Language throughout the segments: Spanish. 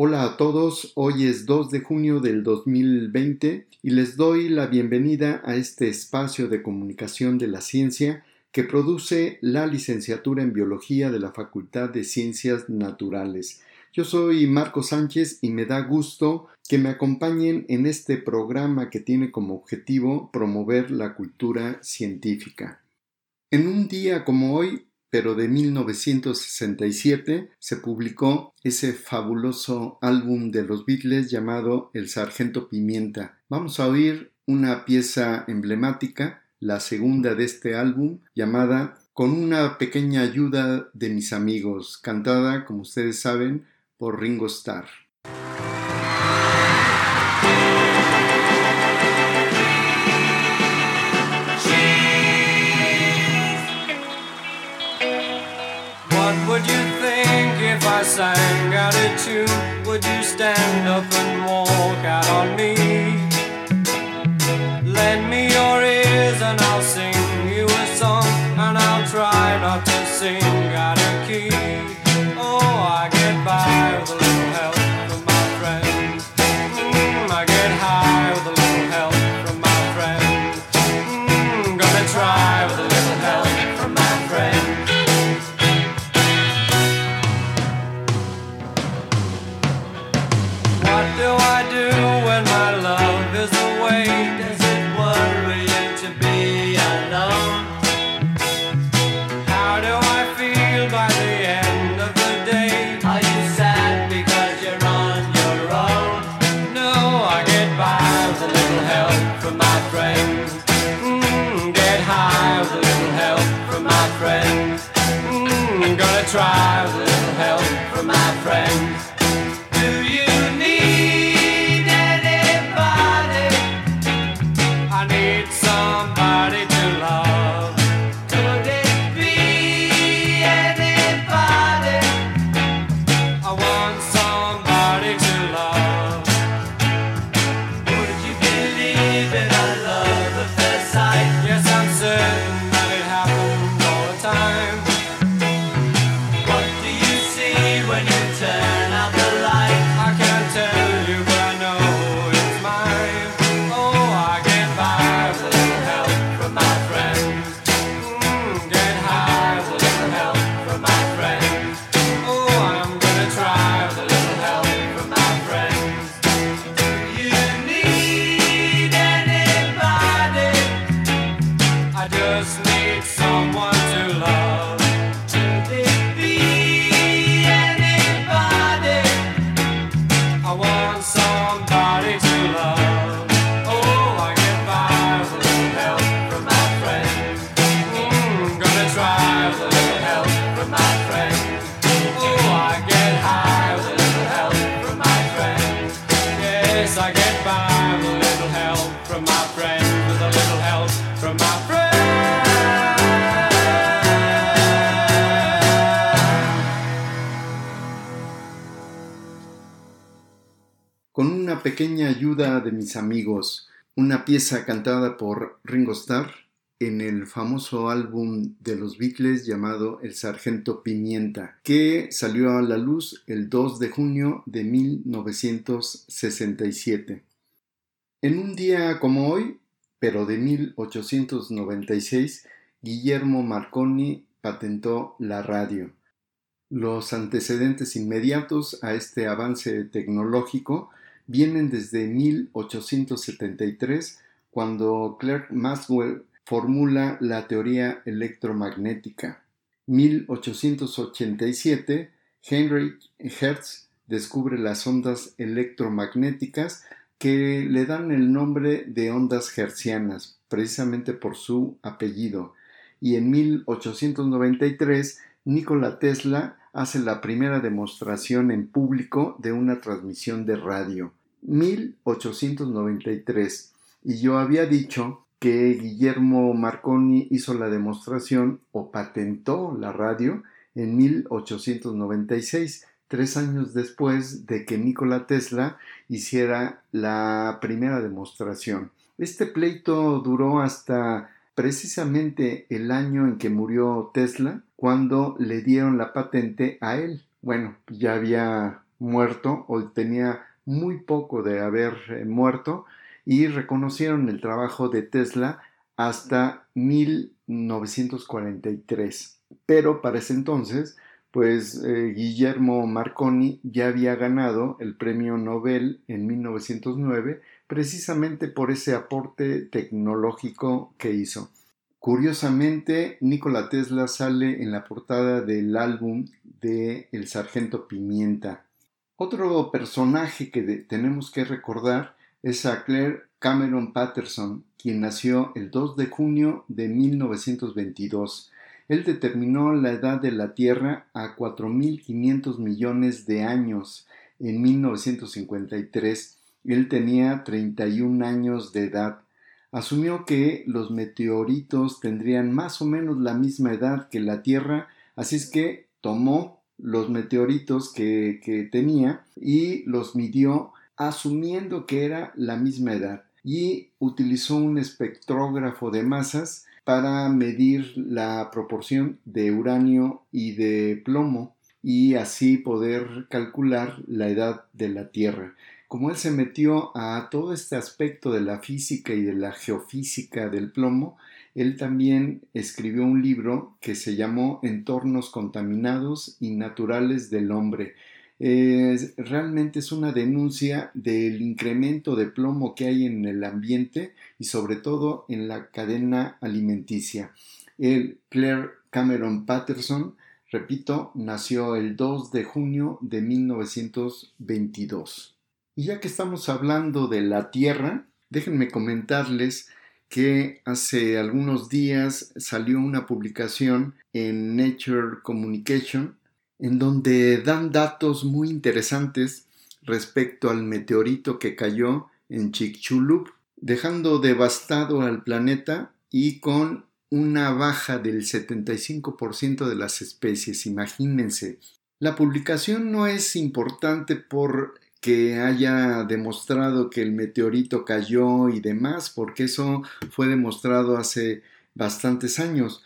Hola a todos, hoy es 2 de junio del 2020 y les doy la bienvenida a este espacio de comunicación de la ciencia que produce la licenciatura en biología de la Facultad de Ciencias Naturales. Yo soy Marco Sánchez y me da gusto que me acompañen en este programa que tiene como objetivo promover la cultura científica. En un día como hoy, pero de 1967 se publicó ese fabuloso álbum de los Beatles llamado El Sargento Pimienta. Vamos a oír una pieza emblemática, la segunda de este álbum, llamada Con una pequeña ayuda de mis amigos, cantada, como ustedes saben, por Ringo Starr. A tune, would you stand up and walk out on me? Lend me your ears and I'll sing you a song, and I'll try not to sing amigos, una pieza cantada por Ringo Starr en el famoso álbum de los Beatles llamado El Sargento Pimienta, que salió a la luz el 2 de junio de 1967. En un día como hoy, pero de 1896, Guillermo Marconi patentó la radio. Los antecedentes inmediatos a este avance tecnológico vienen desde 1873, cuando Clerk Maxwell formula la teoría electromagnética. 1887, Heinrich Hertz descubre las ondas electromagnéticas que le dan el nombre de ondas hertzianas, precisamente por su apellido. Y en 1893, Nikola Tesla hace la primera demostración en público de una transmisión de radio. 1893. Y yo había dicho que Guillermo Marconi hizo la demostración o patentó la radio en 1896, tres años después de que Nikola Tesla hiciera la primera demostración. Este pleito duró hasta precisamente el año en que murió Tesla, cuando le dieron la patente a él. Bueno, ya había muerto o tenía muy poco de haber eh, muerto y reconocieron el trabajo de Tesla hasta 1943. Pero para ese entonces, pues eh, Guillermo Marconi ya había ganado el premio Nobel en 1909 precisamente por ese aporte tecnológico que hizo. Curiosamente, Nikola Tesla sale en la portada del álbum de El Sargento Pimienta. Otro personaje que tenemos que recordar es a Claire Cameron Patterson, quien nació el 2 de junio de 1922. Él determinó la edad de la Tierra a 4.500 millones de años en 1953. Él tenía 31 años de edad. Asumió que los meteoritos tendrían más o menos la misma edad que la Tierra, así es que tomó los meteoritos que, tenía y los midió asumiendo que era la misma edad y utilizó un espectrógrafo de masas para medir la proporción de uranio y de plomo y así poder calcular la edad de la Tierra. Como él se metió a todo este aspecto de la física y de la geofísica del plomo, él también escribió un libro que se llamó Entornos contaminados y naturales del hombre, realmente es una denuncia del incremento de plomo que hay en el ambiente y sobre todo en la cadena alimenticia. El Claire Cameron Patterson, repito, nació el 2 de junio de 1922. Y ya que estamos hablando de la Tierra, déjenme comentarles que hace algunos días salió una publicación en Nature Communication en donde dan datos muy interesantes respecto al meteorito que cayó en Chicxulub, dejando devastado al planeta y con una baja del 75% de las especies. Imagínense. La publicación no es importante por que haya demostrado que el meteorito cayó y demás, porque eso fue demostrado hace bastantes años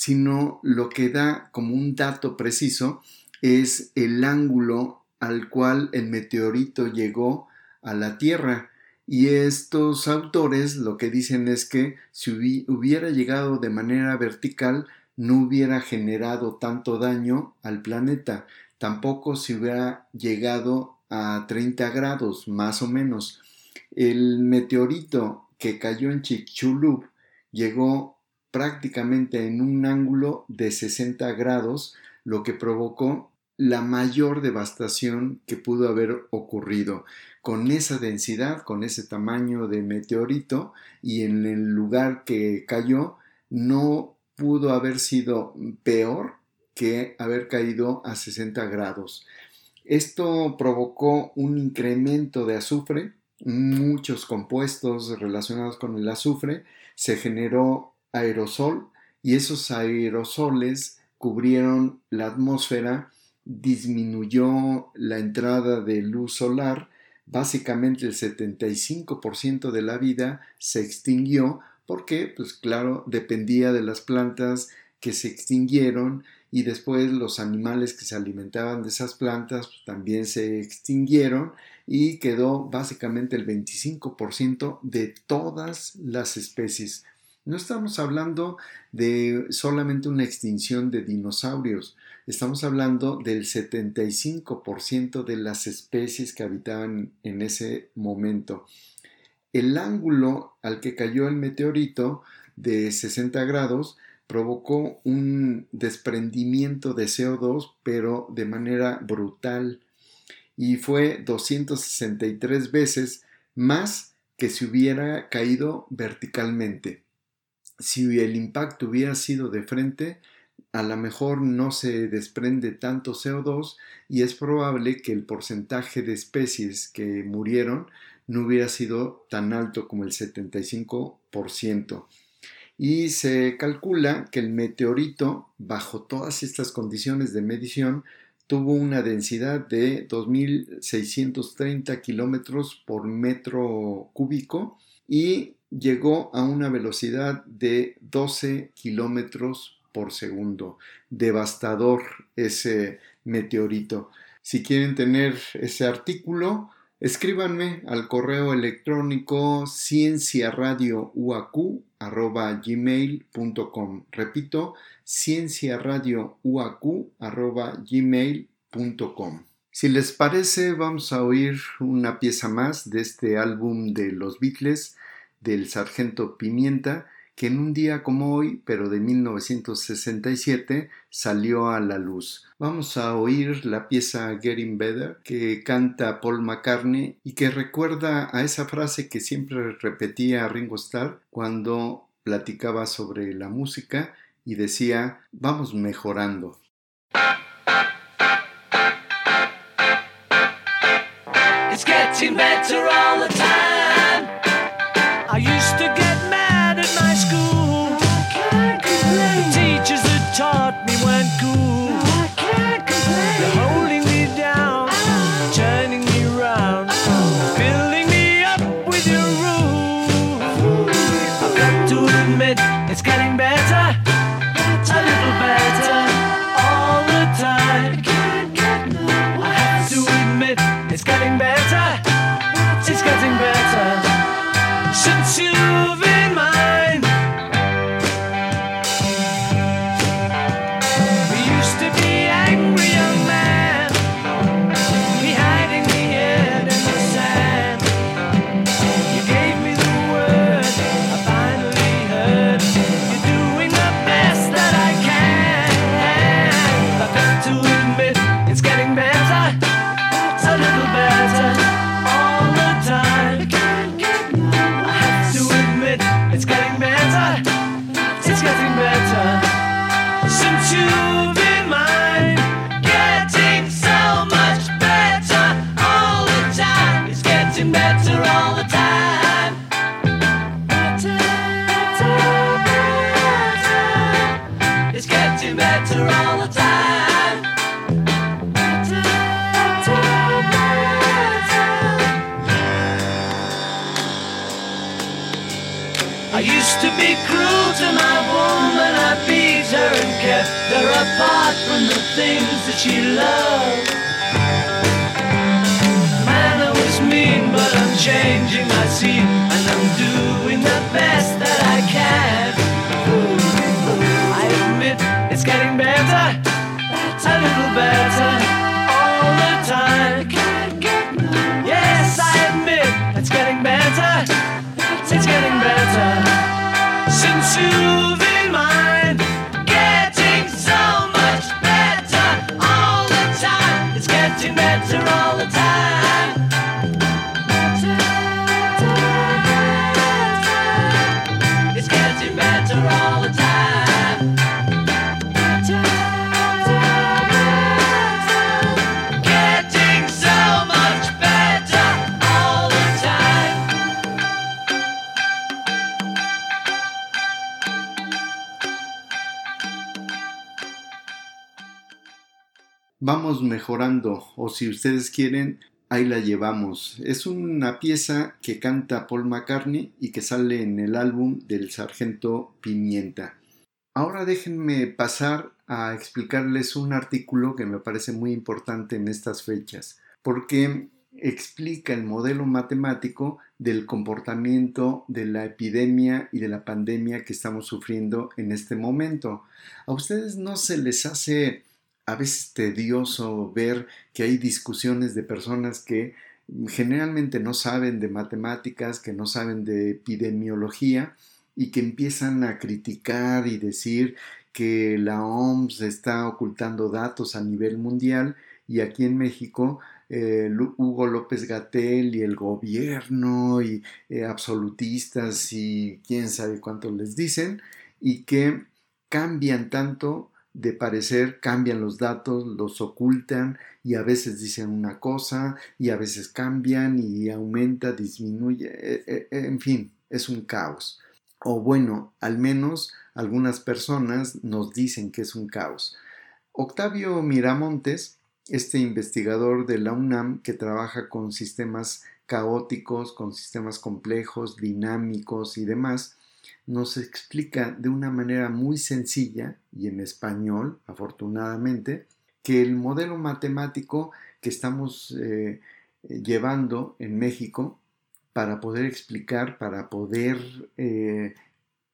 sino lo que da como un dato preciso es el ángulo al cual el meteorito llegó a la Tierra. Y estos autores lo que dicen es que si hubiera llegado de manera vertical, no hubiera generado tanto daño al planeta. Tampoco si hubiera llegado a 30 grados, más o menos. El meteorito que cayó en Chicxulub llegó prácticamente en un ángulo de 60 grados, lo que provocó la mayor devastación que pudo haber ocurrido con esa densidad, con ese tamaño de meteorito y en el lugar que cayó no pudo haber sido peor que haber caído a 60 grados. Esto provocó un incremento de azufre, muchos compuestos relacionados con el azufre, se generó aerosol y esos aerosoles cubrieron la atmósfera, disminuyó la entrada de luz solar, básicamente el 75% de la vida se extinguió porque, pues claro, dependía de las plantas que se extinguieron y después los animales que se alimentaban de esas plantas pues, también se extinguieron y quedó básicamente el 25% de todas las especies. No estamos hablando de solamente una extinción de dinosaurios, estamos hablando del 75% de las especies que habitaban en ese momento. El ángulo al que cayó el meteorito de 60 grados provocó un desprendimiento de CO2, pero de manera brutal, y fue 263 veces más que si hubiera caído verticalmente si el impacto hubiera sido de frente, a lo mejor no se desprende tanto CO2 y es probable que el porcentaje de especies que murieron no hubiera sido tan alto como el 75%. Y se calcula que el meteorito, bajo todas estas condiciones de medición, tuvo una densidad de 2.630 kilómetros por metro cúbico y llegó a una velocidad de 12 kilómetros por segundo. Devastador ese meteorito. Si quieren tener ese artículo, escríbanme al correo electrónico cienciaradiouacu.gmail.com. Repito, cienciaradiouacu.gmail.com. Si les parece, vamos a oír una pieza más de este álbum de los Beatles del Sargento Pimienta que en un día como hoy, pero de 1967, salió a la luz. Vamos a oír la pieza Getting Better que canta Paul McCartney y que recuerda a esa frase que siempre repetía Ringo Starr cuando platicaba sobre la música y decía, vamos mejorando. Mejorando, o si ustedes quieren, ahí la llevamos. Es una pieza que canta Paul McCartney y que sale en el álbum del Sargento Pimienta. Ahora déjenme pasar a explicarles un artículo que me parece muy importante en estas fechas, porque explica el modelo matemático del comportamiento de la epidemia y de la pandemia que estamos sufriendo en este momento. ¿A ustedes no se les hace a veces tedioso ver que hay discusiones de personas que generalmente no saben de matemáticas, que no saben de epidemiología y que empiezan a criticar y decir que la OMS está ocultando datos a nivel mundial y aquí en México eh, Hugo López Gatel y el gobierno y eh, absolutistas y quién sabe cuánto les dicen y que cambian tanto de parecer, cambian los datos, los ocultan y a veces dicen una cosa y a veces cambian y aumenta, disminuye, eh, eh, en fin, es un caos. O bueno, al menos algunas personas nos dicen que es un caos. Octavio Miramontes, este investigador de la UNAM que trabaja con sistemas caóticos, con sistemas complejos, dinámicos y demás, nos explica de una manera muy sencilla y en español, afortunadamente, que el modelo matemático que estamos eh, llevando en México para poder explicar, para poder eh,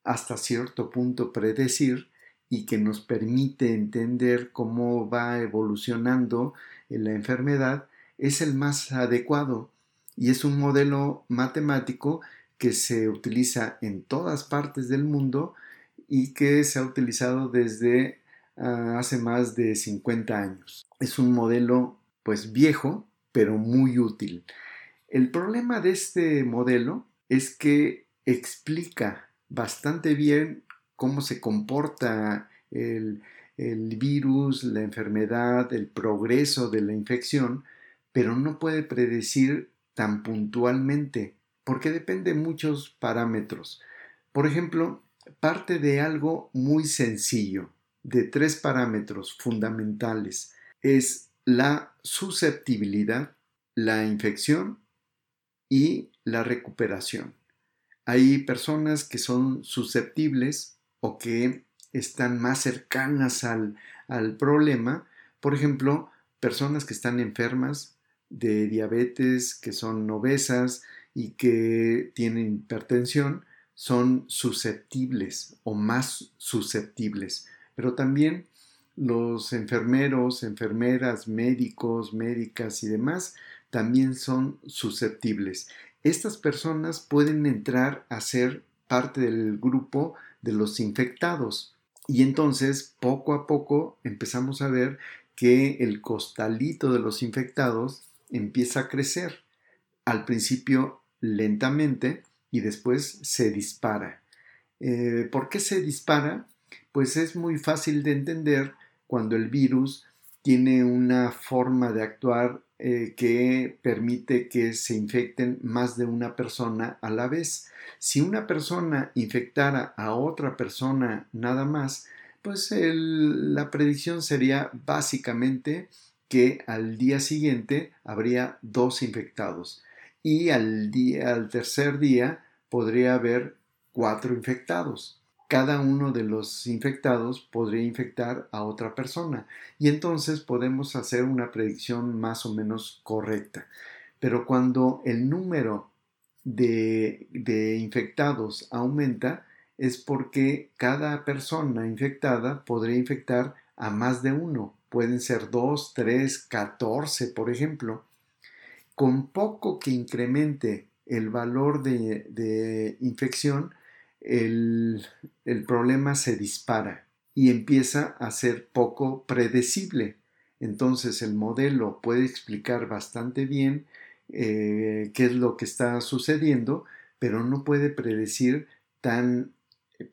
hasta cierto punto predecir y que nos permite entender cómo va evolucionando la enfermedad, es el más adecuado. Y es un modelo matemático que se utiliza en todas partes del mundo y que se ha utilizado desde ah, hace más de 50 años. Es un modelo pues viejo, pero muy útil. El problema de este modelo es que explica bastante bien cómo se comporta el, el virus, la enfermedad, el progreso de la infección, pero no puede predecir tan puntualmente, porque depende de muchos parámetros. Por ejemplo, parte de algo muy sencillo, de tres parámetros fundamentales. Es la susceptibilidad, la infección y la recuperación. Hay personas que son susceptibles o que están más cercanas al, al problema. Por ejemplo, personas que están enfermas de diabetes, que son obesas y que tienen hipertensión, son susceptibles o más susceptibles. Pero también los enfermeros, enfermeras, médicos, médicas y demás también son susceptibles. Estas personas pueden entrar a ser parte del grupo de los infectados y entonces poco a poco empezamos a ver que el costalito de los infectados empieza a crecer. Al principio lentamente y después se dispara. Eh, ¿Por qué se dispara? Pues es muy fácil de entender cuando el virus tiene una forma de actuar eh, que permite que se infecten más de una persona a la vez. Si una persona infectara a otra persona nada más, pues la predicción sería básicamente que al día siguiente habría dos infectados y al, día, al tercer día podría haber cuatro infectados. Cada uno de los infectados podría infectar a otra persona y entonces podemos hacer una predicción más o menos correcta. Pero cuando el número de, de infectados aumenta es porque cada persona infectada podría infectar a más de uno pueden ser 2, 3, 14, por ejemplo, con poco que incremente el valor de, infección, el, problema se dispara y empieza a ser poco predecible. Entonces el modelo puede explicar bastante bien eh, qué es lo que está sucediendo, pero no puede predecir tan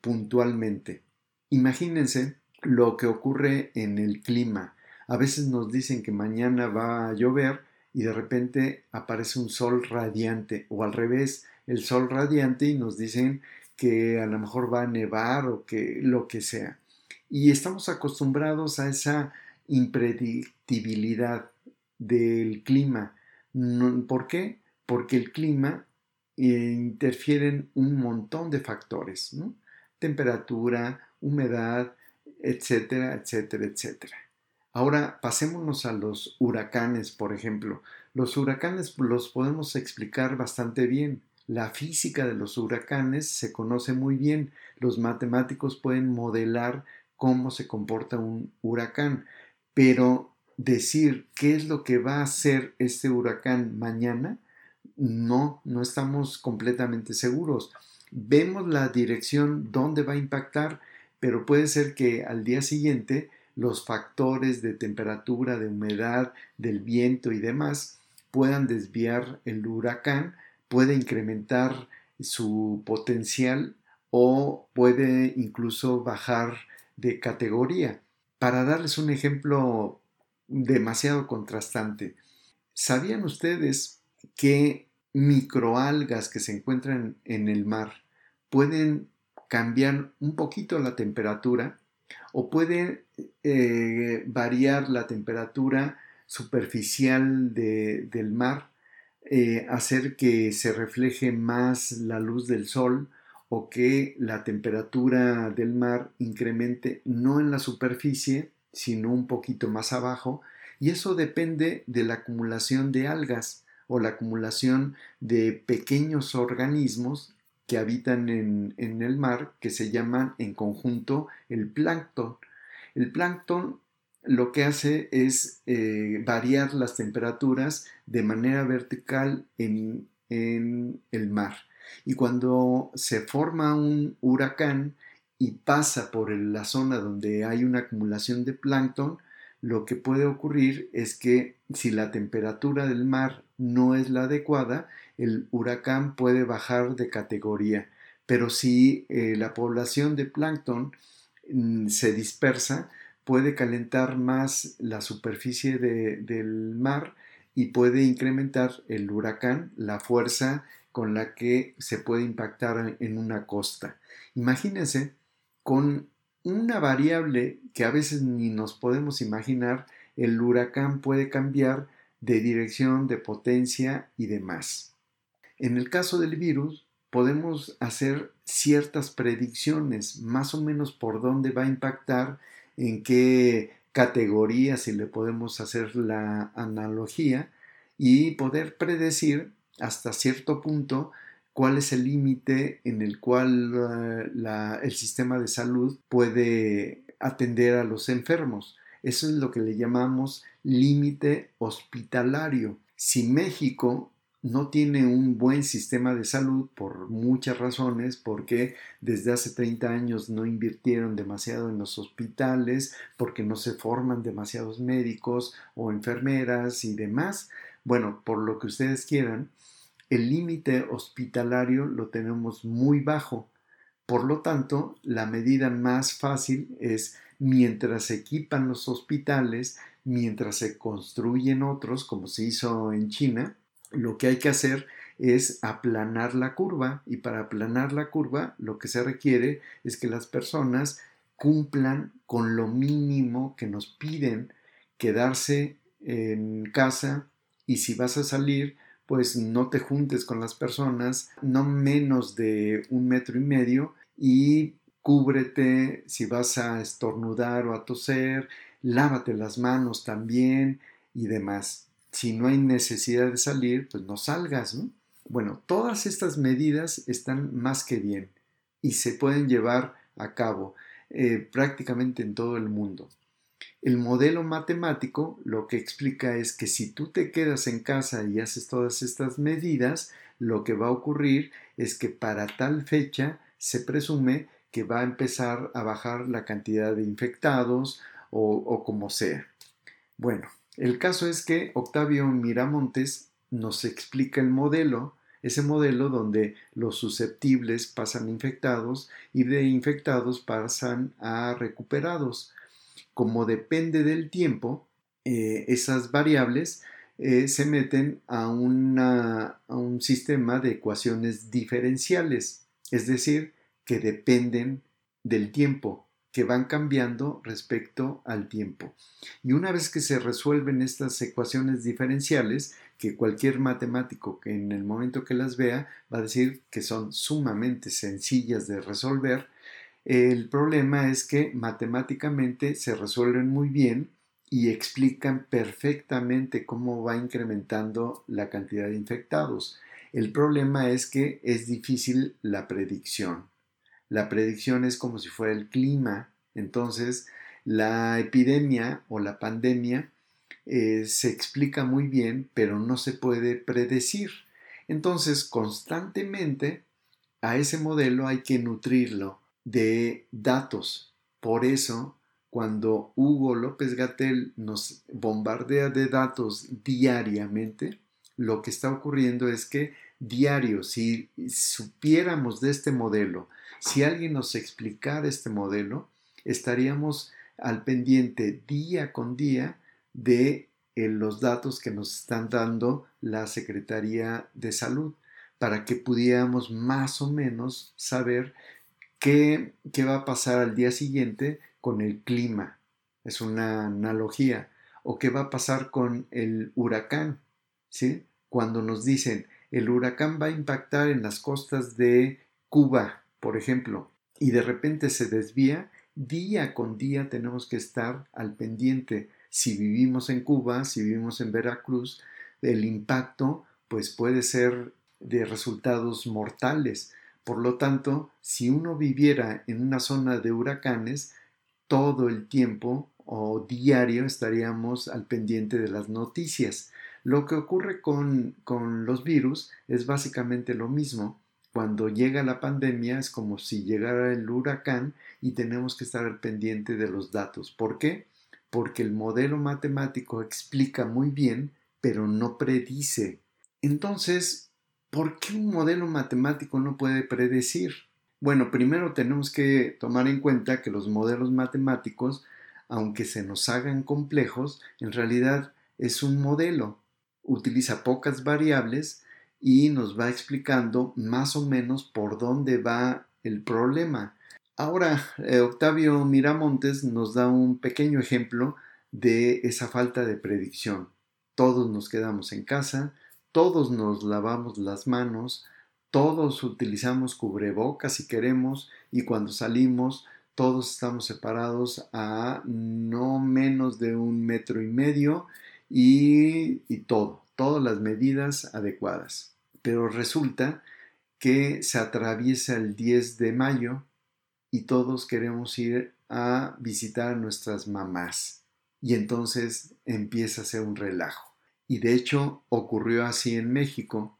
puntualmente. Imagínense lo que ocurre en el clima. A veces nos dicen que mañana va a llover y de repente aparece un sol radiante o al revés, el sol radiante y nos dicen que a lo mejor va a nevar o que lo que sea. Y estamos acostumbrados a esa impredictibilidad del clima. ¿Por qué? Porque el clima eh, interfiere en un montón de factores, temperatura, humedad, etcétera, etcétera, etcétera. Ahora pasémonos a los huracanes, por ejemplo. Los huracanes los podemos explicar bastante bien. La física de los huracanes se conoce muy bien. Los matemáticos pueden modelar cómo se comporta un huracán, pero decir qué es lo que va a hacer este huracán mañana, no, no estamos completamente seguros. Vemos la dirección donde va a impactar, pero puede ser que al día siguiente los factores de temperatura, de humedad, del viento y demás puedan desviar el huracán, puede incrementar su potencial o puede incluso bajar de categoría. Para darles un ejemplo demasiado contrastante, ¿sabían ustedes que microalgas que se encuentran en el mar pueden cambiar un poquito la temperatura o puede eh, variar la temperatura superficial del mar, eh, hacer que se refleje más la luz del sol o que la temperatura del mar incremente no en la superficie, sino un poquito más abajo, Y eso depende de la acumulación de algas o la acumulación de pequeños organismos que habitan en, en el mar que se llaman en conjunto el plancton. El plancton lo que hace es eh, variar las temperaturas de manera vertical en, en, el mar. Y cuando se forma un huracán y pasa por la zona donde hay una acumulación de plancton, lo que puede ocurrir es que si la temperatura del mar no es la adecuada, el huracán puede bajar de categoría. Pero si eh, la población de plancton mm, se dispersa, puede calentar más la superficie del mar y puede incrementar el huracán, la fuerza con la que se puede impactar en una costa. Imagínense con una variable que a veces ni nos podemos imaginar, el huracán puede cambiar de dirección, de potencia y demás. En el caso del virus, podemos hacer ciertas predicciones, más o menos por dónde va a impactar, en qué categoría, si le podemos hacer la analogía, y poder predecir hasta cierto punto cuál es el límite en el cual eh, el sistema de salud puede atender a los enfermos. Eso es lo que le llamamos límite hospitalario. Si México no tiene un buen sistema de salud por muchas razones, porque desde hace 30 años no invirtieron demasiado en los hospitales, porque no se forman demasiados médicos o enfermeras y demás. Bueno, por lo que ustedes quieran, el límite hospitalario lo tenemos muy bajo. Por lo tanto, la medida más fácil es mientras se equipan los hospitales, mientras se construyen otros, como se hizo en China, lo que hay que hacer es aplanar la curva y para aplanar la curva lo que se requiere es que las personas cumplan con lo mínimo que nos piden quedarse en casa y si vas a salir pues no te juntes con las personas no menos de un metro y medio y cúbrete si vas a estornudar o a toser, lávate las manos también y demás. Si no hay necesidad de salir, pues no salgas, ¿no? Bueno, todas estas medidas están más que bien y se pueden llevar a cabo eh, prácticamente en todo el mundo. El modelo matemático lo que explica es que si tú te quedas en casa y haces todas estas medidas, lo que va a ocurrir es que para tal fecha se presume que va a empezar a bajar la cantidad de infectados o, como sea. Bueno, el caso es que Octavio Miramontes nos explica el modelo, ese modelo donde los susceptibles pasan infectados y de infectados pasan a recuperados. Como depende del tiempo, eh, esas variables eh, se meten a, a un sistema de ecuaciones diferenciales, es decir, que dependen del tiempo, que van cambiando respecto al tiempo. Y una vez que se resuelven estas ecuaciones diferenciales, que cualquier matemático que en el momento que las vea va a decir que son sumamente sencillas de resolver, el problema es que matemáticamente se resuelven muy bien y explican perfectamente cómo va incrementando la cantidad de infectados. El problema es que es difícil la predicción. La predicción es como si fuera el clima. Entonces, la epidemia o la pandemia eh, se explica muy bien, pero no se puede predecir. Entonces, constantemente a ese modelo hay que nutrirlo de datos. Por eso, cuando Hugo López Gatel nos bombardea de datos diariamente, lo que está ocurriendo es que diario, si supiéramos de este modelo, si alguien nos explicara este modelo, estaríamos al pendiente día con día de eh, los datos que nos están dando la Secretaría de Salud para que pudiéramos más o menos saber qué, qué va a pasar al día siguiente con el clima. Es una analogía. O qué va a pasar con el huracán. ¿sí? Cuando nos dicen el huracán va a impactar en las costas de Cuba por ejemplo, y de repente se desvía, día con día tenemos que estar al pendiente, si vivimos en Cuba, si vivimos en Veracruz, el impacto pues puede ser de resultados mortales. Por lo tanto, si uno viviera en una zona de huracanes, todo el tiempo o diario estaríamos al pendiente de las noticias. Lo que ocurre con, con los virus es básicamente lo mismo. Cuando llega la pandemia es como si llegara el huracán y tenemos que estar pendiente de los datos. ¿Por qué? Porque el modelo matemático explica muy bien, pero no predice. Entonces, ¿por qué un modelo matemático no puede predecir? Bueno, primero tenemos que tomar en cuenta que los modelos matemáticos, aunque se nos hagan complejos, en realidad es un modelo. Utiliza pocas variables y nos va explicando más o menos por dónde va el problema. Ahora, eh, Octavio Miramontes nos da un pequeño ejemplo de esa falta de predicción. Todos nos quedamos en casa, todos nos lavamos las manos, todos utilizamos cubrebocas si queremos y cuando salimos todos estamos separados a no menos de un metro y medio y, todo, todas las medidas adecuadas. Pero resulta que se atraviesa el 10 de mayo y todos queremos ir a visitar a nuestras mamás. Y entonces empieza a ser un relajo. Y de hecho ocurrió así en México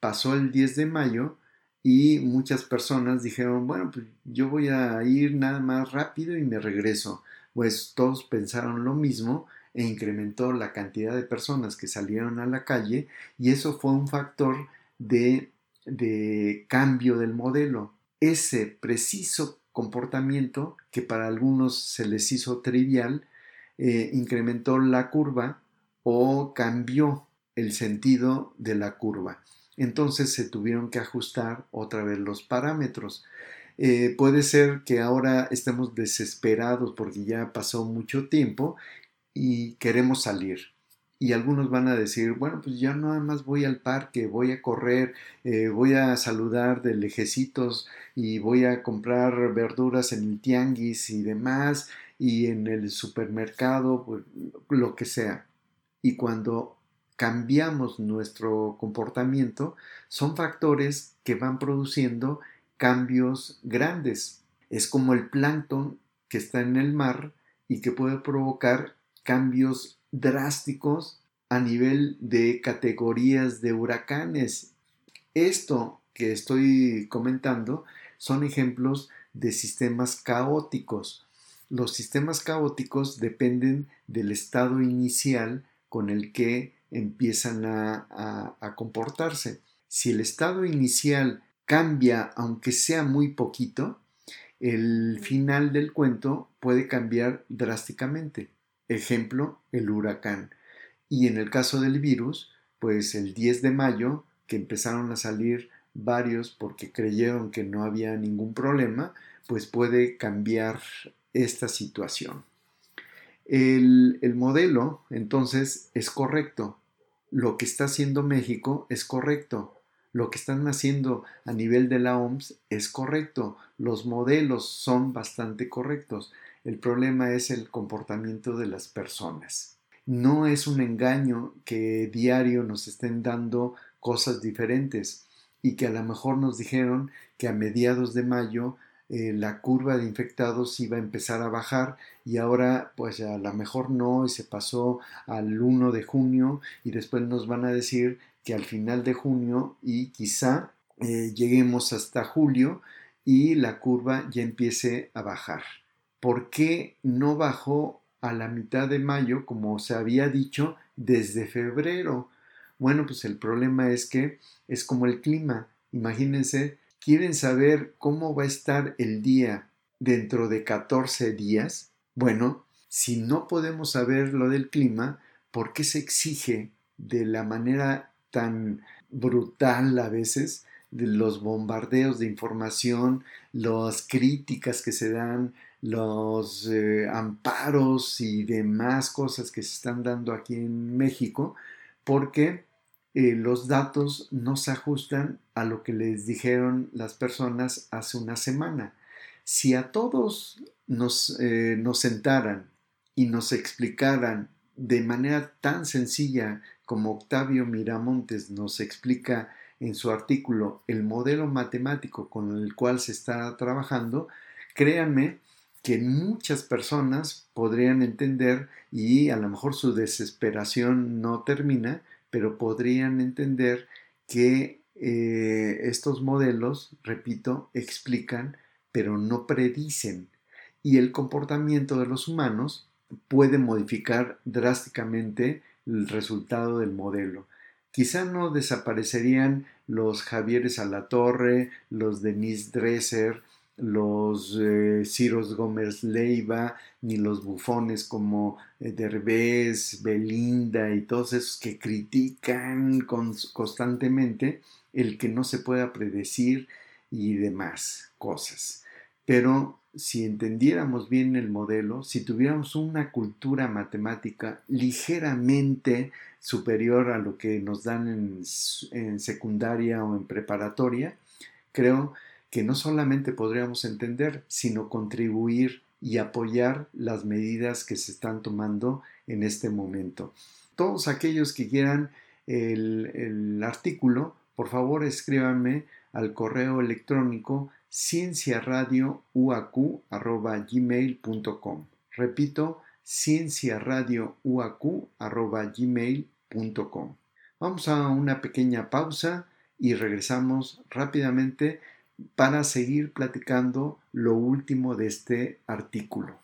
pasó el 10 de mayo y muchas personas dijeron, bueno, pues yo voy a ir nada más rápido y me regreso. Pues todos pensaron lo mismo e incrementó la cantidad de personas que salieron a la calle y eso fue un factor de, de cambio del modelo. Ese preciso comportamiento que para algunos se les hizo trivial, eh, incrementó la curva o cambió el sentido de la curva entonces se tuvieron que ajustar otra vez los parámetros. Eh, puede ser que ahora estemos desesperados porque ya pasó mucho tiempo y queremos salir. Y algunos van a decir, bueno, pues yo nada más voy al parque, voy a correr, eh, voy a saludar de lejecitos y voy a comprar verduras en el tianguis y demás y en el supermercado, pues, lo que sea. Y cuando cambiamos nuestro comportamiento son factores que van produciendo cambios grandes. Es como el plancton que está en el mar y que puede provocar cambios drásticos a nivel de categorías de huracanes. Esto que estoy comentando son ejemplos de sistemas caóticos. Los sistemas caóticos dependen del estado inicial con el que empiezan a, comportarse. Si el estado inicial cambia, aunque sea muy poquito, el final del cuento puede cambiar drásticamente. Ejemplo, el huracán. Y en el caso del virus, pues el 10 de mayo, que empezaron a salir varios porque creyeron que no había ningún problema, pues puede cambiar esta situación. El, modelo, entonces, es correcto. Lo que está haciendo México es correcto. Lo que están haciendo a nivel de la OMS es correcto. Los modelos son bastante correctos. El problema es el comportamiento de las personas. No es un engaño que diario nos estén dando cosas diferentes y que a lo mejor nos dijeron que a mediados de mayo eh, la curva de infectados iba a empezar a bajar y ahora pues a lo mejor no y se pasó al 1 de junio y después nos van a decir que al final de junio y quizá eh, lleguemos hasta julio y la curva ya empiece a bajar. ¿Por qué no bajó a la mitad de mayo como se había dicho desde febrero? Bueno, pues el problema es que es como el clima. Imagínense ¿Quieren saber cómo va a estar el día dentro de 14 días? Bueno, si no podemos saber lo del clima, ¿por qué se exige de la manera tan brutal a veces los bombardeos de información, las críticas que se dan, los eh, amparos y demás cosas que se están dando aquí en México, porque eh, los datos no se ajustan a lo que les dijeron las personas hace una semana. Si a todos nos, eh, nos sentaran y nos explicaran de manera tan sencilla como Octavio Miramontes nos explica en su artículo el modelo matemático con el cual se está trabajando, créanme que muchas personas podrían entender y a lo mejor su desesperación no termina, pero podrían entender que eh, estos modelos, repito, explican, pero no predicen. Y el comportamiento de los humanos puede modificar drásticamente el resultado del modelo. Quizá no desaparecerían los Javieres a la Torre, los Denise Dresser, los eh, Ciros Gómez Leiva, ni los bufones como Derbez, Belinda y todos esos que critican constantemente el que no se pueda predecir y demás cosas. Pero si entendiéramos bien el modelo, si tuviéramos una cultura matemática ligeramente superior a lo que nos dan en, en secundaria o en preparatoria, creo que no solamente podríamos entender, sino contribuir y apoyar las medidas que se están tomando en este momento. Todos aquellos que quieran el, artículo, por favor escríbanme al correo electrónico cienciaradiouacu.gmail.com Repito, cienciaradiouacu.gmail.com Vamos a una pequeña pausa y regresamos rápidamente para seguir platicando lo último de este artículo.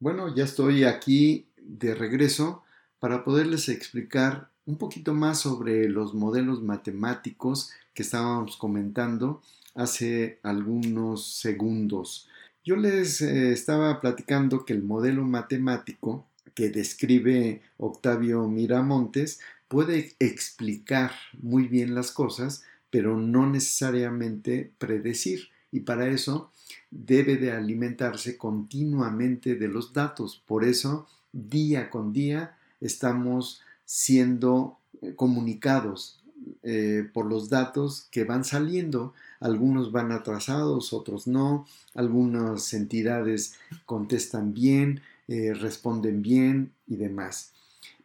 Bueno, ya estoy aquí de regreso para poderles explicar un poquito más sobre los modelos matemáticos que estábamos comentando hace algunos segundos. Yo les eh, estaba platicando que el modelo matemático que describe Octavio Miramontes puede explicar muy bien las cosas, pero no necesariamente predecir. Y para eso debe de alimentarse continuamente de los datos. Por eso, día con día, estamos siendo eh, comunicados eh, por los datos que van saliendo. Algunos van atrasados, otros no. Algunas entidades contestan bien, eh, responden bien y demás.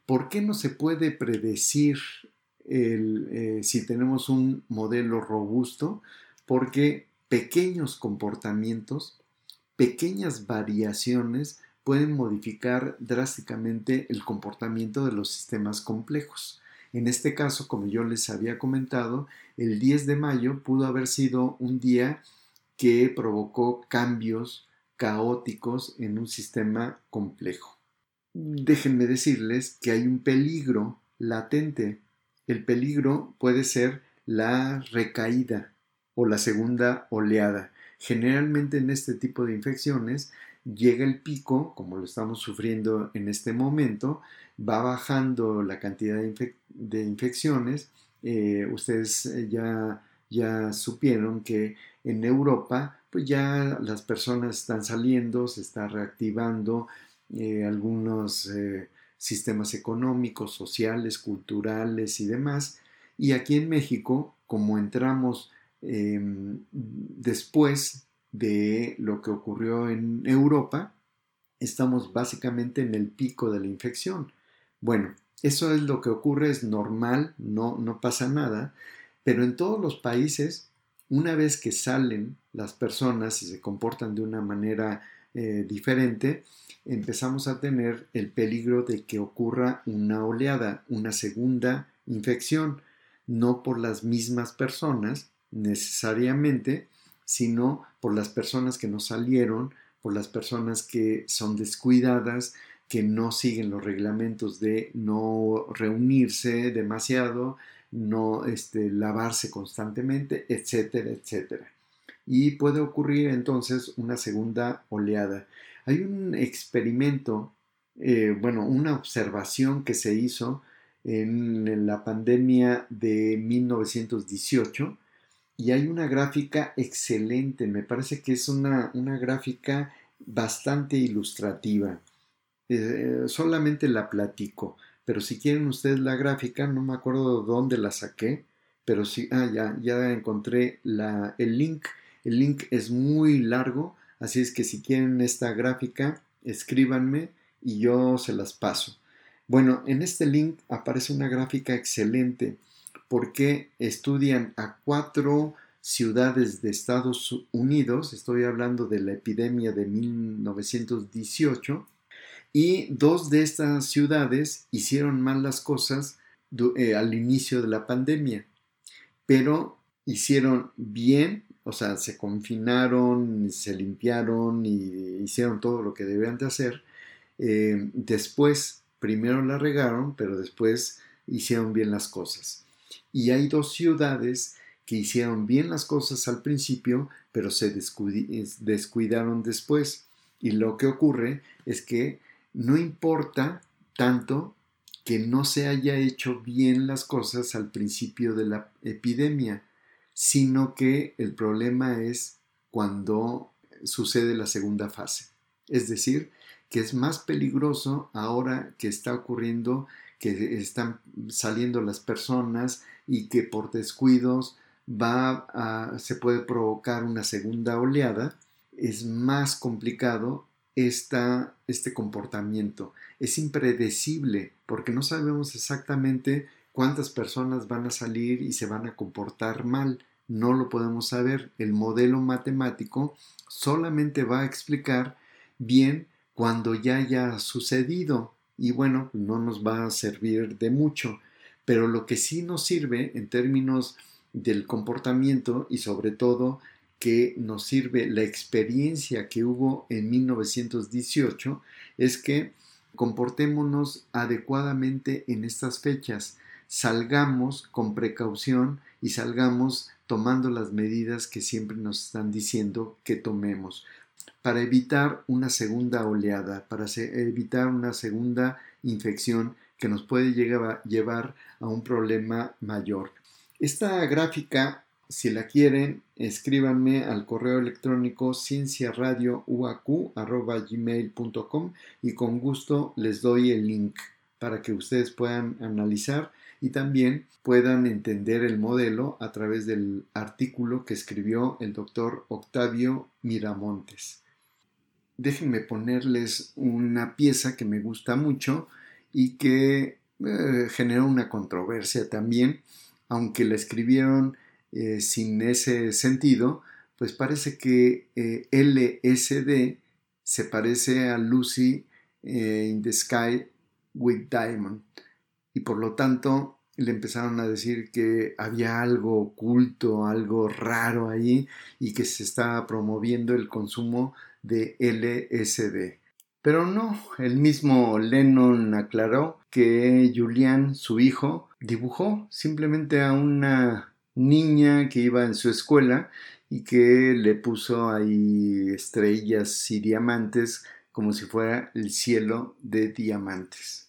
¿Por qué no se puede predecir eh, si tenemos un modelo robusto? Porque pequeños comportamientos, pequeñas variaciones pueden modificar drásticamente el comportamiento de los sistemas complejos. En este caso, como yo les había comentado, el 10 de mayo pudo haber sido un día que provocó cambios caóticos en un sistema complejo déjenme decirles que hay un peligro latente. El peligro puede ser la recaída o la segunda oleada. Generalmente en este tipo de infecciones llega el pico, como lo estamos sufriendo en este momento, va bajando la cantidad de, infecciones. Eh, ustedes eh, ya, ya supieron que en Europa pues ya las personas están saliendo, se está reactivando eh, algunos eh, sistemas económicos, sociales, culturales y demás. Y aquí en México, como entramos em, después de lo que ocurrió en Europa, estamos básicamente en el pico de la infección. Bueno, eso es lo que ocurre, es normal, no, no pasa nada, pero en todos los países, una vez que salen las personas y se comportan de una manera eh, diferente, empezamos a tener el peligro de que ocurra una oleada, una segunda infección, no por las mismas personas necesariamente, sino por las personas que no salieron, por las personas que son descuidadas, que no siguen los reglamentos de no reunirse demasiado, no este, lavarse constantemente, etcétera, etcétera y puede ocurrir entonces una segunda oleada. Hay un experimento, eh, bueno, una observación que se hizo en, la pandemia de 1918 y hay una gráfica excelente, me parece que es una, gráfica bastante ilustrativa. Eh, solamente la platico, pero si quieren ustedes la gráfica, no me acuerdo dónde la saqué, pero sí, ah, ya, ya encontré la, el link el link es muy largo, así es que si quieren esta gráfica, escríbanme y yo se las paso. Bueno, en este link aparece una gráfica excelente porque estudian a cuatro ciudades de Estados Unidos, estoy hablando de la epidemia de 1918, y dos de estas ciudades hicieron mal las cosas eh, al inicio de la pandemia, pero hicieron bien, o sea, se confinaron, se limpiaron y hicieron todo lo que debían de hacer. Eh, después, primero la regaron, pero después hicieron bien las cosas. Y hay dos ciudades que hicieron bien las cosas al principio, pero se descuidaron después. Y lo que ocurre es que no importa tanto que no se haya hecho bien las cosas al principio de la epidemia, sino que el problema es cuando sucede la segunda fase. Es decir, que es más peligroso ahora que está ocurriendo que están saliendo las personas y que por descuidos va se puede provocar una segunda oleada, es más complicado esta, este comportamiento. Es impredecible porque no sabemos exactamente cuántas personas van a salir y se van a comportar mal. No lo podemos saber. El modelo matemático solamente va a explicar bien cuando ya haya sucedido y bueno, no nos va a servir de mucho. Pero lo que sí nos sirve en términos del comportamiento y sobre todo que nos sirve la experiencia que hubo en 1918 es que comportémonos adecuadamente en estas fechas, salgamos con precaución y salgamos tomando las medidas que siempre nos están diciendo que tomemos para evitar una segunda oleada, para evitar una segunda infección que nos puede llevar a un problema mayor. Esta gráfica si la quieren, escríbanme al correo electrónico cienciaradiouacu.gmail.com y con gusto les doy el link para que ustedes puedan analizar y también puedan entender el modelo a través del artículo que escribió el doctor Octavio Miramontes. Déjenme ponerles una pieza que me gusta mucho y que eh, generó una controversia también, aunque la escribieron eh, sin ese sentido, pues parece que eh, LSD se parece a Lucy in the Sky with Diamond. Y por lo tanto le empezaron a decir que había algo oculto, algo raro ahí y que se estaba promoviendo el consumo de LSD. Pero no, el mismo Lennon aclaró que Julian, su hijo, dibujó simplemente a una niña que iba en su escuela y que le puso ahí estrellas y diamantes como si fuera el cielo de diamantes.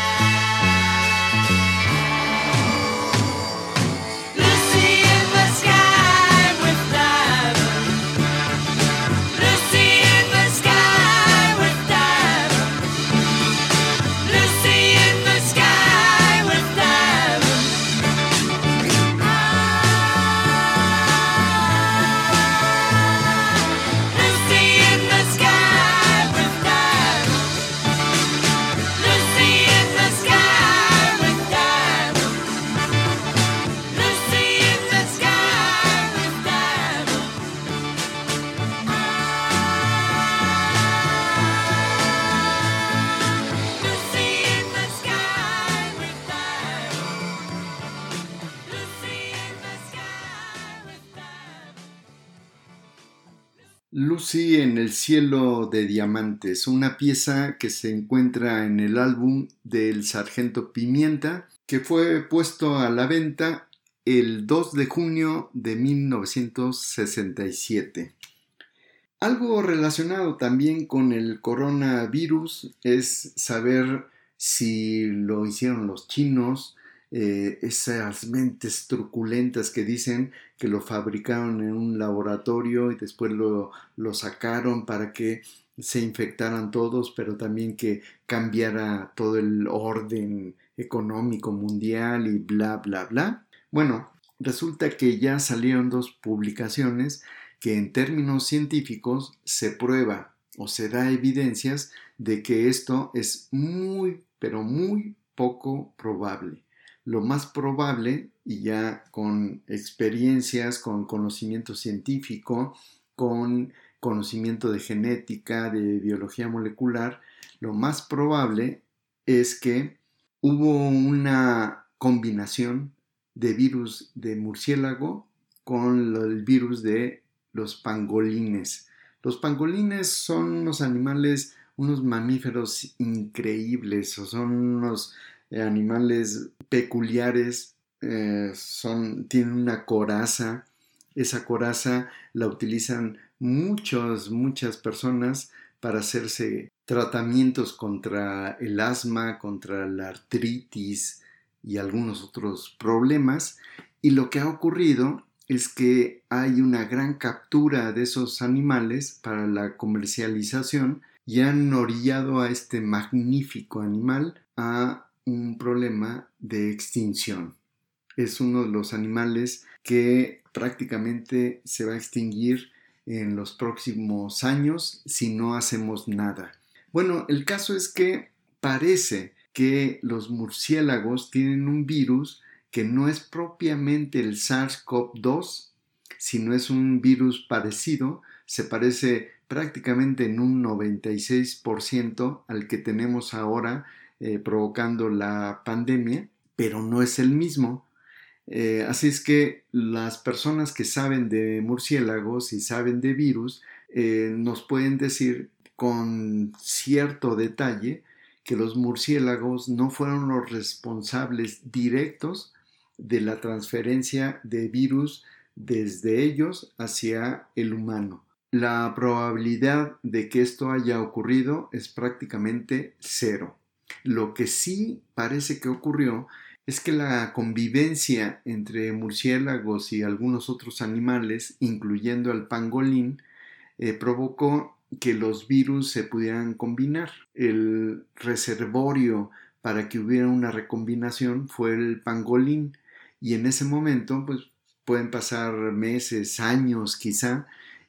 Lucy en el cielo de diamantes, una pieza que se encuentra en el álbum del Sargento Pimienta, que fue puesto a la venta el 2 de junio de 1967. Algo relacionado también con el coronavirus es saber si lo hicieron los chinos, eh, esas mentes truculentas que dicen que lo fabricaron en un laboratorio y después lo, lo sacaron para que se infectaran todos, pero también que cambiara todo el orden económico mundial y bla, bla, bla. Bueno, resulta que ya salieron dos publicaciones que en términos científicos se prueba o se da evidencias de que esto es muy, pero muy poco probable. Lo más probable, y ya con experiencias, con conocimiento científico, con conocimiento de genética, de biología molecular, lo más probable es que hubo una combinación de virus de murciélago con el virus de los pangolines. Los pangolines son unos animales, unos mamíferos increíbles, son unos eh, animales peculiares, eh, son, tienen una coraza, esa coraza la utilizan muchas, muchas personas para hacerse tratamientos contra el asma, contra la artritis y algunos otros problemas. Y lo que ha ocurrido es que hay una gran captura de esos animales para la comercialización y han orillado a este magnífico animal a un problema de extinción. Es uno de los animales que prácticamente se va a extinguir en los próximos años si no hacemos nada. Bueno, el caso es que parece que los murciélagos tienen un virus que no es propiamente el SARS-CoV-2, sino es un virus parecido, se parece prácticamente en un 96% al que tenemos ahora eh, provocando la pandemia, pero no es el mismo. Eh, así es que las personas que saben de murciélagos y saben de virus eh, nos pueden decir con cierto detalle que los murciélagos no fueron los responsables directos de la transferencia de virus desde ellos hacia el humano. La probabilidad de que esto haya ocurrido es prácticamente cero. Lo que sí parece que ocurrió es que la convivencia entre murciélagos y algunos otros animales, incluyendo al pangolín, eh, provocó que los virus se pudieran combinar. El reservorio para que hubiera una recombinación fue el pangolín y en ese momento pues pueden pasar meses, años quizá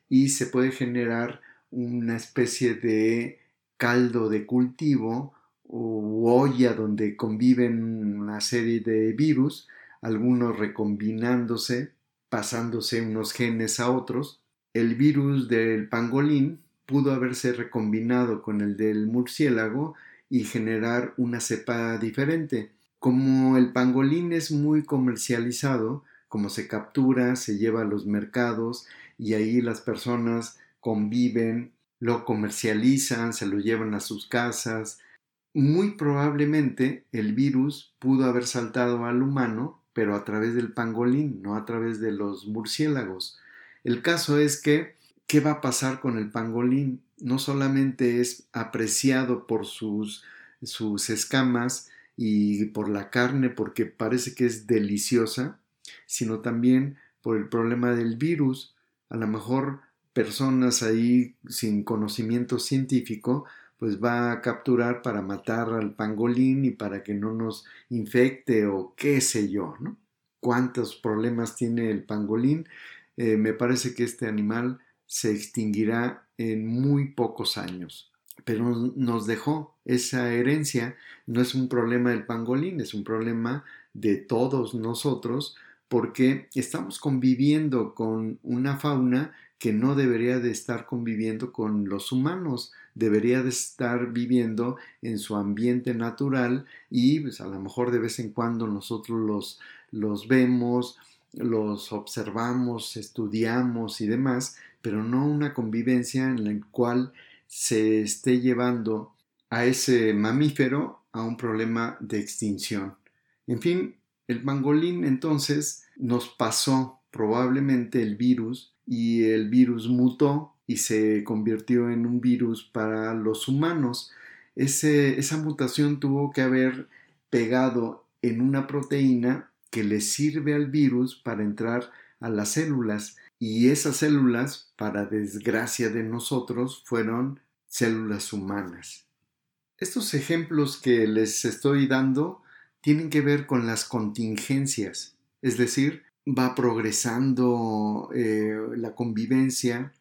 y se puede generar una especie de caldo de cultivo o olla donde conviven una serie de virus, algunos recombinándose, pasándose unos genes a otros. El virus del pangolín pudo haberse recombinado con el del murciélago y generar una cepa diferente. Como el pangolín es muy comercializado, como se captura, se lleva a los mercados y ahí las personas conviven, lo comercializan, se lo llevan a sus casas, muy probablemente el virus pudo haber saltado al humano, pero a través del pangolín, no a través de los murciélagos. El caso es que, ¿qué va a pasar con el pangolín? No solamente es apreciado por sus, sus escamas y por la carne, porque parece que es deliciosa, sino también por el problema del virus. A lo mejor personas ahí sin conocimiento científico pues va a capturar para matar al pangolín y para que no nos infecte o qué sé yo, ¿no? ¿Cuántos problemas tiene el pangolín? Eh, me parece que este animal se extinguirá en muy pocos años. Pero nos dejó esa herencia. No es un problema del pangolín, es un problema de todos nosotros porque estamos conviviendo con una fauna que no debería de estar conviviendo con los humanos, debería de estar viviendo en su ambiente natural y pues, a lo mejor de vez en cuando nosotros los, los vemos, los observamos, estudiamos y demás, pero no una convivencia en la cual se esté llevando a ese mamífero a un problema de extinción. En fin, el pangolín entonces nos pasó probablemente el virus y el virus mutó y se convirtió en un virus para los humanos. esa mutación tuvo que haber pegado en una proteína que le sirve al virus para entrar a las células y esas células, para desgracia de nosotros, fueron células humanas. Estos ejemplos que les estoy dando tienen que ver con las contingencias, es decir, va progresando eh, la convivencia,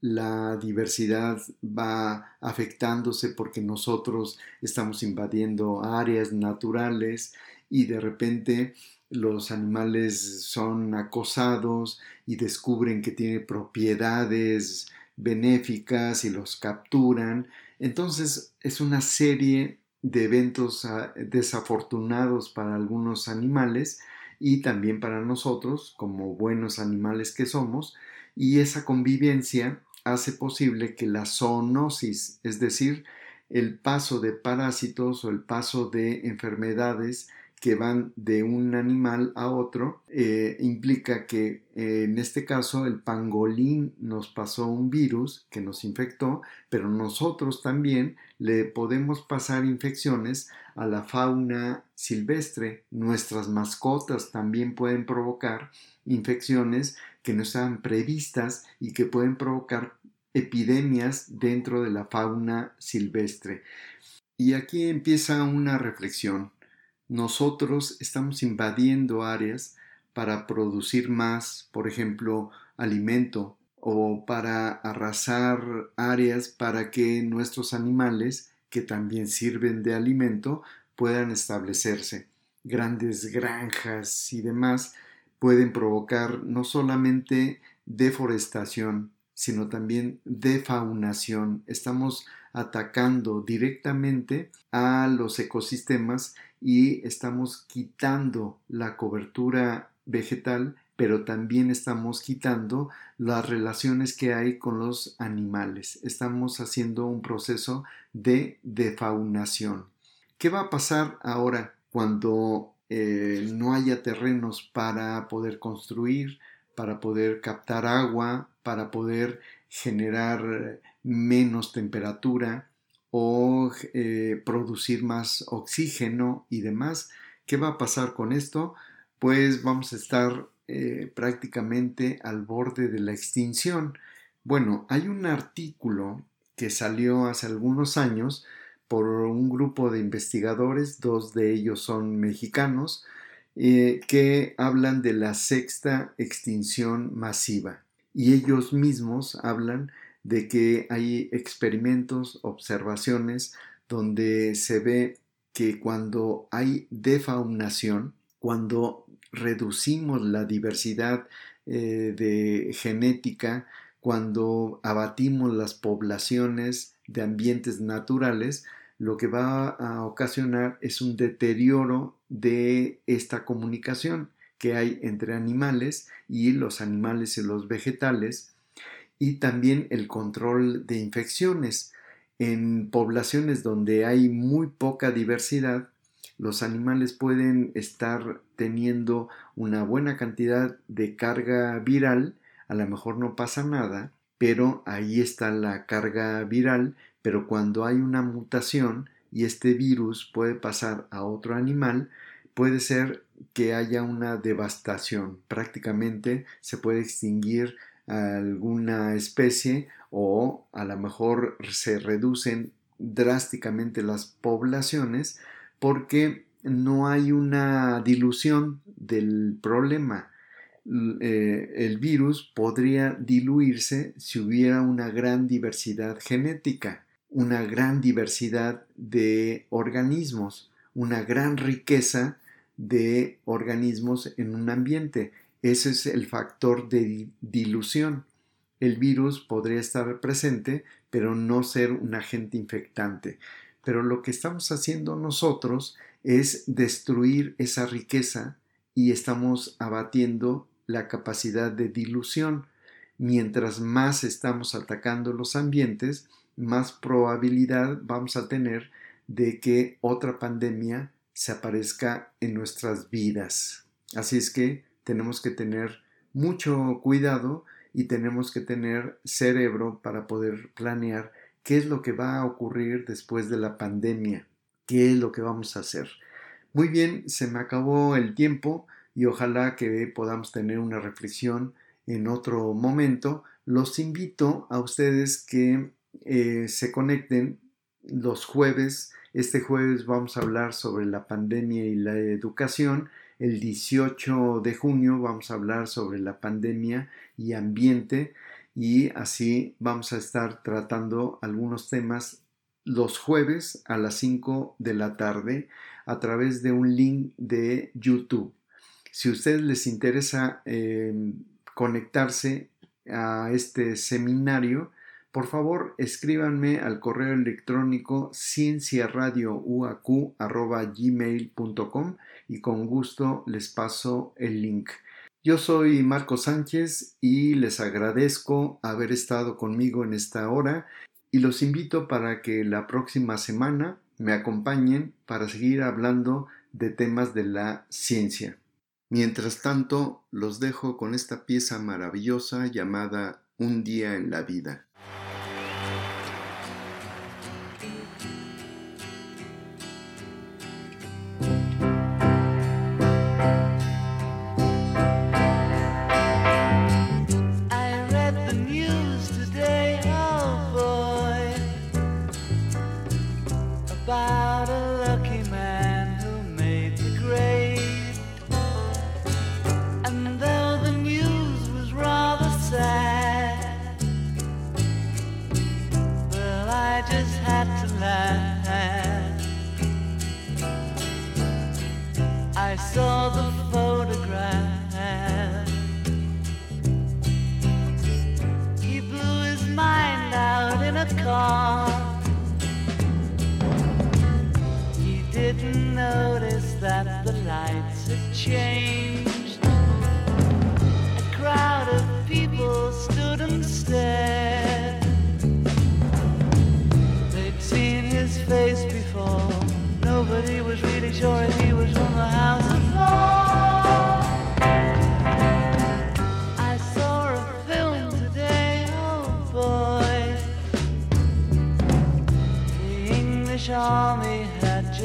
la diversidad va afectándose porque nosotros estamos invadiendo áreas naturales y de repente los animales son acosados y descubren que tiene propiedades benéficas y los capturan. Entonces es una serie de eventos ah, desafortunados para algunos animales y también para nosotros como buenos animales que somos y esa convivencia hace posible que la zoonosis, es decir, el paso de parásitos o el paso de enfermedades que van de un animal a otro, eh, implica que eh, en este caso el pangolín nos pasó un virus que nos infectó, pero nosotros también le podemos pasar infecciones a la fauna silvestre. Nuestras mascotas también pueden provocar infecciones que no están previstas y que pueden provocar epidemias dentro de la fauna silvestre. Y aquí empieza una reflexión nosotros estamos invadiendo áreas para producir más, por ejemplo, alimento o para arrasar áreas para que nuestros animales, que también sirven de alimento, puedan establecerse. Grandes granjas y demás pueden provocar no solamente deforestación, sino también defaunación. Estamos atacando directamente a los ecosistemas y estamos quitando la cobertura vegetal, pero también estamos quitando las relaciones que hay con los animales. Estamos haciendo un proceso de defaunación. ¿Qué va a pasar ahora cuando eh, no haya terrenos para poder construir, para poder captar agua, para poder generar menos temperatura o eh, producir más oxígeno y demás. ¿Qué va a pasar con esto? Pues vamos a estar eh, prácticamente al borde de la extinción. Bueno, hay un artículo que salió hace algunos años por un grupo de investigadores, dos de ellos son mexicanos, eh, que hablan de la sexta extinción masiva. Y ellos mismos hablan de que hay experimentos, observaciones, donde se ve que cuando hay defaunación, cuando reducimos la diversidad eh, de genética, cuando abatimos las poblaciones de ambientes naturales, lo que va a ocasionar es un deterioro de esta comunicación que hay entre animales y los animales y los vegetales y también el control de infecciones. en poblaciones donde hay muy poca diversidad, los animales pueden estar teniendo una buena cantidad de carga viral, a lo mejor no pasa nada, pero ahí está la carga viral, pero cuando hay una mutación y este virus puede pasar a otro animal, puede ser que haya una devastación. Prácticamente se puede extinguir alguna especie o a lo mejor se reducen drásticamente las poblaciones porque no hay una dilución del problema. Eh, el virus podría diluirse si hubiera una gran diversidad genética, una gran diversidad de organismos, una gran riqueza de organismos en un ambiente. Ese es el factor de dilución. El virus podría estar presente, pero no ser un agente infectante. Pero lo que estamos haciendo nosotros es destruir esa riqueza y estamos abatiendo la capacidad de dilución. Mientras más estamos atacando los ambientes, más probabilidad vamos a tener de que otra pandemia se aparezca en nuestras vidas. Así es que tenemos que tener mucho cuidado y tenemos que tener cerebro para poder planear qué es lo que va a ocurrir después de la pandemia, qué es lo que vamos a hacer. Muy bien, se me acabó el tiempo y ojalá que podamos tener una reflexión en otro momento. Los invito a ustedes que eh, se conecten los jueves. Este jueves vamos a hablar sobre la pandemia y la educación. El 18 de junio vamos a hablar sobre la pandemia y ambiente y así vamos a estar tratando algunos temas los jueves a las 5 de la tarde a través de un link de YouTube. Si a ustedes les interesa eh, conectarse a este seminario, por favor escríbanme al correo electrónico cienciaradiouac.gmail.com y con gusto les paso el link. Yo soy Marco Sánchez y les agradezco haber estado conmigo en esta hora y los invito para que la próxima semana me acompañen para seguir hablando de temas de la ciencia. Mientras tanto, los dejo con esta pieza maravillosa llamada Un día en la vida.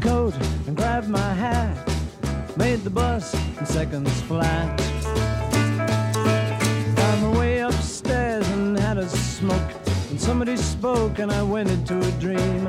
coat and grabbed my hat. Made the bus in seconds flat. Found my way upstairs and had a smoke. And somebody spoke and I went into a dream.